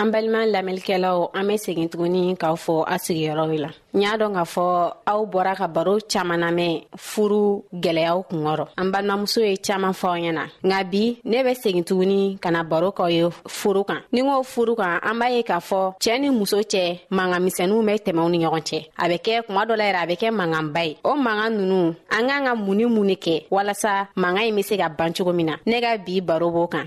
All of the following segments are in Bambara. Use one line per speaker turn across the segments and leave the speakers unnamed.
an
balima lamɛnlikɛlaw an bɛ segin tuguni k'aw fɔ a sigiyɔrɔ la n y'a dɔn k'a fɔ aw bɔra ka baro caaman namɛn furu gwɛlɛyaw kungɔrɔ an balimamuso ye caaman fɔ aw ɲɛna nka bi ne bɛ segin tuguni ka na baro k'aw ye furu kan ni ko furu kan an b'a ye k'a fɔ cɛɛ ni muso cɛ mankan misɛnuw bɛ tɛmɛw ni ɲɔgɔn cɛ a bɛ kɛ kuma dɔ la yɛrɛ a bɛ kɛ mankanba ye o mankan nunu an k'an ka mun ni mun ne kɛ walasa mankan ɲi be se ka ban cogo min na ne ka bi baro b'o kan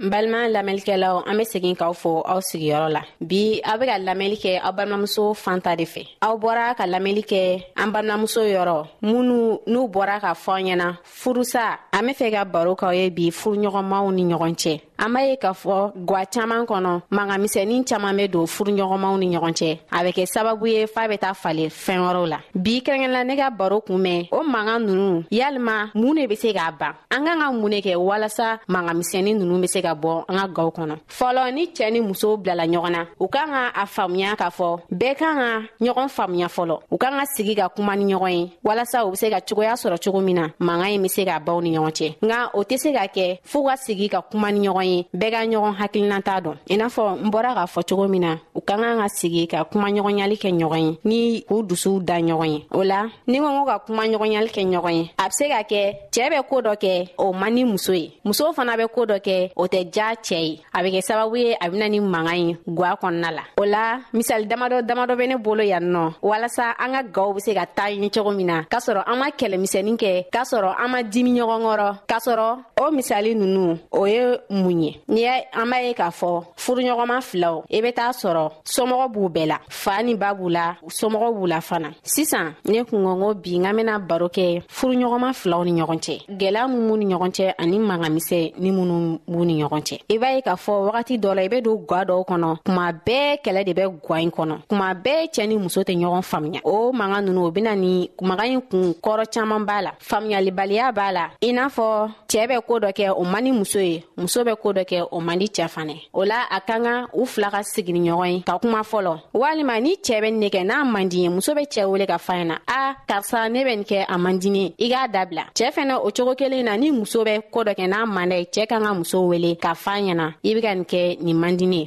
n balima lamɛnlikɛlaw an be segin k'aw fo aw sigiyɔrɔ la bi aw be ka lamɛnli kɛ aw balimamuso fanta de fɛ aw bɔra ka lamɛnli kɛ an balimamuso yɔrɔ minnu n'u bɔra ka fɔ an ɲɛna furusa an be fɛ ka baro k'aw ye bi furuɲɔgɔnmaw ni ɲɔgɔn cɛ an b'a ye k'a fɔ gwa caaman kɔnɔ mangamisɛnin caaman be don furuɲɔgɔnmaw ni ɲɔgɔn cɛ a be kɛ sababu ye faa be taa fale fɛɛn wɛrɛw la bi kɛrɛnkɛla ne ka baro kunmɛn o mankan nunu yalima mun ne be se k'a ban an kan ka mun kɛ walasa mangamisɛnnin nunu be se ka bɔ an ka gaw kɔnɔ fɔlɔ ni cɛɛ ni muso bilala ɲɔgɔn na u kan ka a faamuya k'a fɔ bɛɛ kan ka ɲɔgɔn faamuya fɔlɔ u kan ka sigi ka kuma ni ɲɔgɔn ye walasa u be se ka cogoya sɔrɔ cogo min na manga ye be se ka baw ni ɲɔgɔn cɛ nka o tɛ se ka kɛ fuu ka sigi ka kuma ni ɲɔgɔn ye bɛɛ ka ɲɔgɔn hakilinata dɔn i n'a fɔ n bɔra k'a fɔ cogo min na u ka kan ka sigi ka kuma ɲɔgɔnyali kɛ ɲɔgɔn ye ni k'u dusuw da ɲɔgɔn ye o la ni ko ko ka kuma ɲɔgɔnyali kɛ ɲɔgɔn ye a be se ka kɛ cɛɛ bɛ koo dɔ kɛ o man ni muso ye musow fana bɛ koo dɔ kɛ o tɛ ja cɛɛ ye a bɛ kɛ sababu ye a bɛna ni mankan ye gwa kɔnɔna la o la misali damadɔ damadɔ bɛ ne bolo yan nɔ walasa an ka gaw be se ka taa ɲi cogo min na k'a sɔrɔ an ma kɛlɛmisɛnin kɛ k'a sɔrɔ an ma dimi ɲɔgɔn kɔrɔ k'a sɔrɔ o misali nunu o ye mun ye ni y'a an b'a ye k'a fɔ furuɲɔgɔnma filaw i be t'a sɔrɔ somɔgɔ b'u bɛɛ la faa ni ba b'u la somɔgɔw b'u la fana sisan ne kungɔngo bi n ka bɛna baro kɛ furuɲɔgɔnma filaw ni ɲɔgɔn cɛ gwɛlɛya min b'u ni ɲɔgɔn cɛ ani mangamisɛ ni minnu b'u ni ɲɔgɔn cɛ i b'a ye k'a fɔ wagati dɔ la i bɛ don gwa dɔw kɔnɔ kuma bɛɛ kɛlɛ de bɛ gwa in kɔnɔ kuma bɛɛ cɛɛ ni muso tɛ ɲɔgɔn faamuya o manga nunu o bɛna ni maga ɲi kun kɔrɔ caaman b'a la faamuyalibaliya b'a la i n'a fɔ cɛɛ bɛ koo dɔ kɛ o man ni muso ye muso bɛ koo dɔ kɛ o man di cɛɛ fanɛ o la a ka kan u fila ka sigini ɲɔgɔn ye ka kuma fɔlɔ walima ni cɛɛ bɛ ne kɛ n'a man di ye muso bɛ cɛɛ wele ka fa na a karisa ne bɛ nin kɛ a man di ne i k'a dabila cɛɛ fɛnɛ o cogo kelen na ni muso bɛ koo dɔ kɛ n'a man dɛ cɛɛ ka ka muso wele ka fa ɲɛna i bɛ ka nin kɛ nin man di ne ye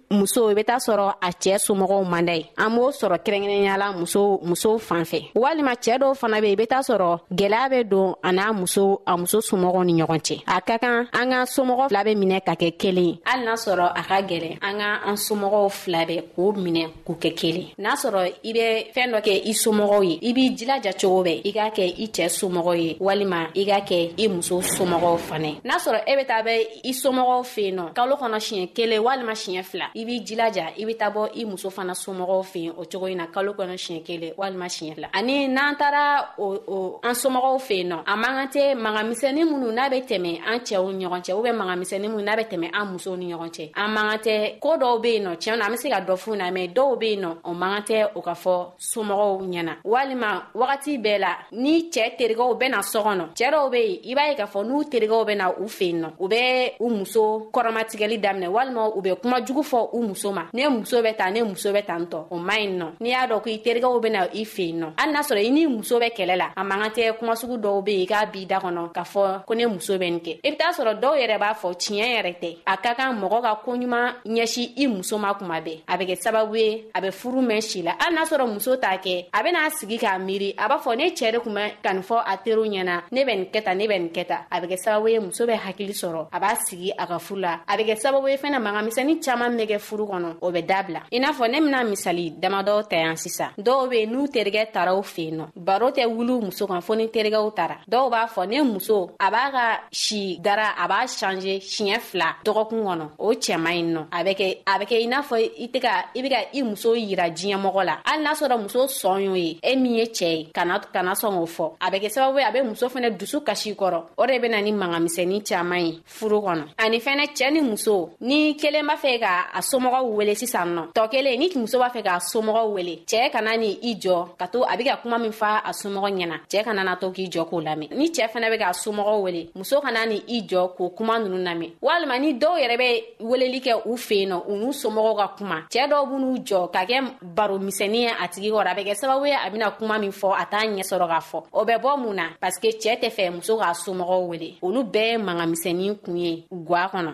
muso i bɛ taa sɔrɔ a cɛ somɔgɔw manda ye an b'o sɔrɔ kɛrɛnkɛrɛnyala muso musow fan fɛ walima cɛɛ dɔw fana bɛ i bɛ taa sɔrɔ gwɛlɛya bɛ don a n'a muso a muso somɔgɔw ni ɲɔgɔn cɛ a ka kan an ka somɔgɔ fila bɛ minɛ ka kɛ kelen hali n'a sɔrɔ a ka gɛlɛn an ka an somɔgɔw fila bɛ k'o minɛ k'u kɛ kelen n'a sɔrɔ i bɛ fɛn dɔ kɛ i somɔgɔw ye i b'i jilaja cogo bɛɛ i k'a kɛ i cɛɛ somɔgɔw ye walima i k'a kɛ i muso somɔgɔw fana n'a sɔrɔ e bɛ taa bɛ i somɔgɔw fɛ yen nɔ kalo kɔnɔ siɲɛ kelen walima siɲɛ fila i b'i jilaja i bɛ taa bɔ i muso fana somɔgɔw fɛ yen o cogo in na kalo kɔnɔ siɲɛ kelen walima siɲɛ fila ani n'an taara o an somɔgɔw fɛ yen nɔ a man kan tɛ mankan misɛnnin minnu n'a bɛ tɛmɛ an cɛw ni ɲɔgɔn cɛ u bɛ mankan misɛnnin minnu n'a bɛ tɛmɛ an musow ni ɲɔgɔn cɛ an man kan tɛ ko dɔw bɛ yen nɔ tiɲɛ na an bɛ se ka dɔ f'u na mɛ dɔw bɛ yen nɔ o man kan tɛ o ka fɔ somɔgɔw ɲɛna walima wagati bɛɛ la ni cɛɛ terigɛw bena sɔ kɔnɔ cɛɛ dɔw be yen i b'a ye k'a fɔ n'u terigɛw bena u fen nɔ u be u muso kɔrɔmatigɛli daminɛ walima u be kuma jugu fɔ u muso ma ne muso bɛ ta ne muso bɛ tan tɔ o man ɲi nɔ n'i y'a dɔn ko i terigɛw bena i fen nɔ hali n'a sɔrɔ i n'i muso bɛ kɛlɛ la a man kan tɛ kuma sugu dɔw be yen i k'a b'i da kɔnɔ k'a fɔ ko ne muso bɛ nin kɛ i be t'a sɔrɔ dɔw yɛrɛ b'a fɔ tiɲɛ yɛrɛ tɛ a ka kan mɔgɔ ka koɲuman ɲɛsi i muso ma kuma bɛɛ a bɛ kɛ sababu ye a bɛ furu mɛn si la hali n'a sɔrɔ muso t'a kɛ a bɛna a sigi k'a miiri a b'a fɔ ne cɛ de tun bɛ ka nin fɔ a teriw ɲɛna ne bɛ nin kɛ tan ne bɛ nin kɛ tan a bɛ kɛ sababu ye muso bɛ hakili sɔrɔ a b'a sigi a ka furu la a bɛ kɛ sababu ye fana mankamisɛnnin caman bɛ kɛ furu kɔnɔ o bɛ dabila i n'a fɔ ne bɛna misali damadɔ ta yan sisan dɔw bɛ yen n'u terikɛ taara u fɛ yen nɔ baro tɛ wuli muso kan fɔ ni terikɛw tara dɔw b'a fɔ ne muso a b'a ka si dara a b'a change siɲɛ fila dɔgɔkun kɔnɔ o cɛma ɲi nɔ a bɛ kɛ a bɛ kɛ i n'a fɔ i tɛ ka i bɛ ka i muso yira diɲɛmɔgɔ la hali n'a sɔrɔ muso sɔn y'o ye e min ye cɛɛ ye kana kana sɔn k'o fɔ a bɛ kɛ sababu ye a bɛ muso fana dusu kasi kɔrɔ o de bɛ na ni mangamisɛnnin caman ye furu kɔnɔ ani fɛnɛ cɛɛ ni muso ni kelen b'a fɛ ka a somɔgɔw wele sisan nɔ tɔ kelen ni muso b'a fɛ k'a somɔgɔw wele cɛɛ kana ni i jɔ ka to a be ka kuma min fa a somɔgɔ ɲɛna cɛɛ kana na to k'i jɔ k'o lamɛn ni cɛɛ fɛnɛ be k'a somɔgɔw wele muso kana ni i jɔ k'o kuma nunu lamɛn walima ni dɔw yɛrɛ bɛ weleli kɛ u fen nɔ u n'u somɔgɔw ka kuma cɛɛ dɔw b'u n'u jɔ ka kɛ baromisɛnnin a tigi kɔrɔ a bɛ kɛ sababu ye a bɛna kuma min fɔ a t'a ɲɛ sɔrɔ k'a fɔ o bɛ bɔ mun na paseke cɛɛ tɛ fɛ muso k'a somɔgɔw wele olu bɛɛ ye mangamisɛnnin kun ye gwa kɔnɔ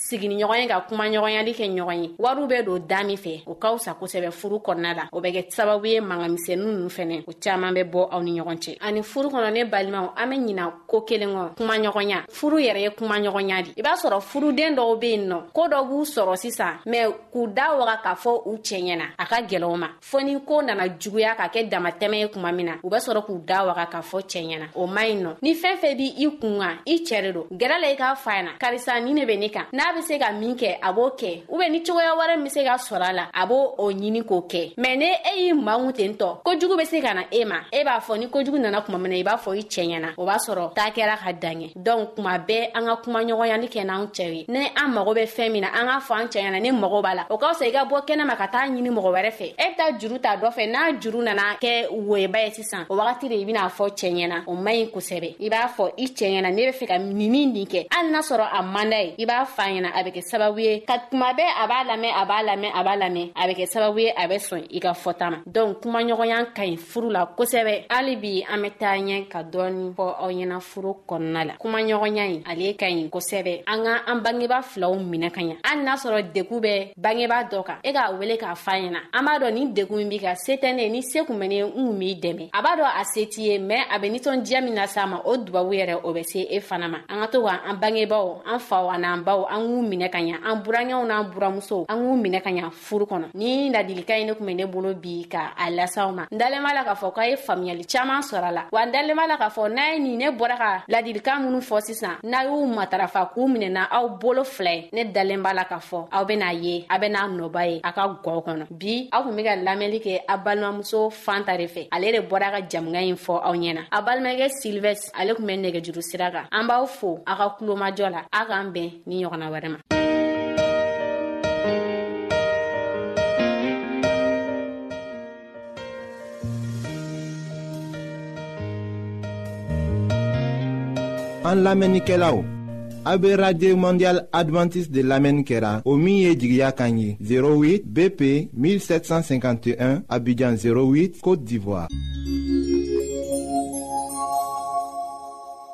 sigiɲɔgɔn ye ka kumaɲɔgɔnyali kɛ ɲɔgɔn ye wariw bɛ don da min fɛ o ka fisa kosɛbɛ furu kɔnɔna la o bɛ kɛ sababu ye mangamisɛnnu ninnu fɛnɛ o caaman bɛ bɔ aw ni ɲɔgɔn cɛ ani furu kɔnɔ ne balimaw an be ɲina ko kelen kɔ kumaɲɔgɔnya furu yɛrɛ ye kumaɲɔgɔnya di i b'a sɔrɔ furuden dɔw be yen nɔ ko dɔ b'u sɔrɔ sisan mɛ k'u da waga k'a fɔ u cɛɲɛna a ka gwɛlɛw ma fɔ ni ko nana juguya ka kɛ damatɛmɛ ye kuma min na u bɛ sɔrɔ k'u da waga k'a fɔ cɛɛ ɲɛna o man ɲi nɔ ni fɛn fɛn b' i kun kan i cɛɛ de don gɛrɛ la i k'a fɔ a na karisa ni ne bɛ ne kan n'a bɛ se ka min kɛ a b'o kɛ u bɛ ni cogoya wɛrɛ min bɛ se ka sɔrɔ a la a b'o o ɲini k'o kɛ mɛ ne e y'i mangu ten tɔ kojugu bɛ se ka na e ma e b'a fɔ ni kojugu nana kuma min na i b'a fɔ i cɛɛ ɲɛna o b'a sɔrɔ taa kɛra ka dan kɛ dɔnku kuma bɛɛ an ka kuma ɲɔgɔnyali kɛ n'an cɛ ye ni an mago bɛ fɛn min na an k'a fɔ an cɛ ɲɛna ni mago b'a la o ka fisa i ka bɔ kɛnɛ ma ka taa ɲini mɔgɔ wɛrɛ fɛ e bɛ taa juru ta dɔ fɛ n'a juru nana kɛ woyeba ye sisan o wagati de i bɛna fɔ cɛ ɲɛna o man ɲi kosɛbɛ i b'a fɔ i cɛ ɲɛna ne bɛ fɛ ka nin ni nin kɛ hali n'a sɔrɔ a man d'a ye i b'a fa ɲɛna a bɛ kɛ sababu ye ka kuma bɛɛ a b'a lamɛn a b'a lamɛn a b'a lamɛn a bɛ kɛ sababu ye a bɛ sɔn i ka fɔta ma dɔnku kumaɲɔgɔnya ka ɲi furu la kosɛbɛ hali bi an bɛ taa ɲɛ ka dɔɔni fɔ aw ɲɛna furu kɔnɔna la kumaɲɔgɔnya ye ale ka ɲi kosɛbɛ an ka an bangeba filaw minɛ ka ɲa hali n'a sɔrɔ degu bɛ bangeba dɔ kan e k'a wele k'a fa ɲɛna an b'a dɔn nin degu min b'i ka se tɛ ne ni se kun bɛ ne n kun b'i dɛmɛ a b'a dɔn a se t'i ye mɛn a bɛ nisɔndiya min lase a ma o dubabu yɛrɛ o bɛ se e fana ma an ka to ka an bangebaw an faw an'an baw an k'u minɛ ka ɲa an burankɛw n'an buramusow an k'u minɛ ka ɲa furu kɔnɔ ni ladilika ye ne tun bɛ ne bolo bi ka a lasaw ma n dalen b'a la k'a fɔ k'a ye faamuyali caman sɔrɔ a la wa n dalen b'a la k'a fɔ n'a ye nin ne bɔra ka ladilika minnu fɔ sisan n'a y'u matarafa k'u minɛna aw bolo fila ye ne dalen b'a la k'a fɔ aw bɛna ye a bɛna nɔba ye a ka gɔw kɔnɔ bi aw tun bɛ ka lamɛnli kɛ a balimamuso fanta de fɛ ale de bɔra ka jamukan in fɔ aw ɲɛna a balimakɛ silvɛs ale tun bɛ nɛgɛjuru sira kan an b'aw fo a ka kulomajɔ la a k'an bɛn ni ɲɔgɔnna wɛrɛ ma
an lamɛnnikɛlaw a be radio mondial adventiste de lamɛnni kɛra o min ye jigiya kan ye 08 bp 1751 abidjan 08 côte d'ivoire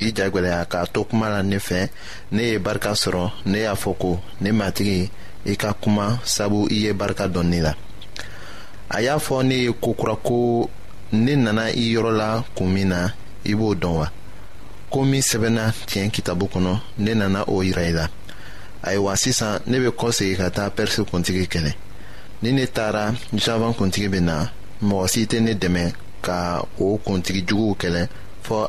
i jagwɛlɛya k'a to kuma
na ne fɛ ne ye barika sɔrɔ ne y'a fɔ ko ne matigi i ka kuma sabu i ye barika dɔn ne la a y'a fɔ ne ye ko kura ko ne nana i yɔrɔ la kun min na i b'o dɔn wa ko min sɛbɛnna tiɲɛ kitabu kɔnɔ ne nana o yira i la ayiwa sisan ne bɛ kɔ segin ka taa pɛrisi kuntigi kɛlɛ ni ne taara javan kuntigi bɛ na mɔgɔ si tɛ ne dɛmɛ ka o kuntigi juguw kɛlɛ fɔ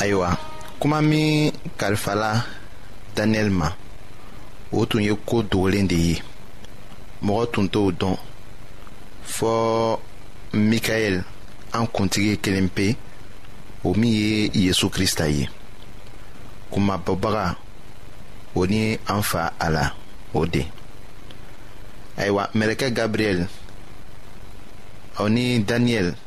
ayiwa kuma min kalifala daniyɛli ma o tun ye ko dogolen de ye mɔgɔ tun t'o dɔn fɔɔ mikaɛl an kuntigi kelen pe o min ye yezu krista ye kumabɔbaga o ni an fa a la o de ayiwa mɛlɛkɛ gabriyɛl
aw ni daniyɛli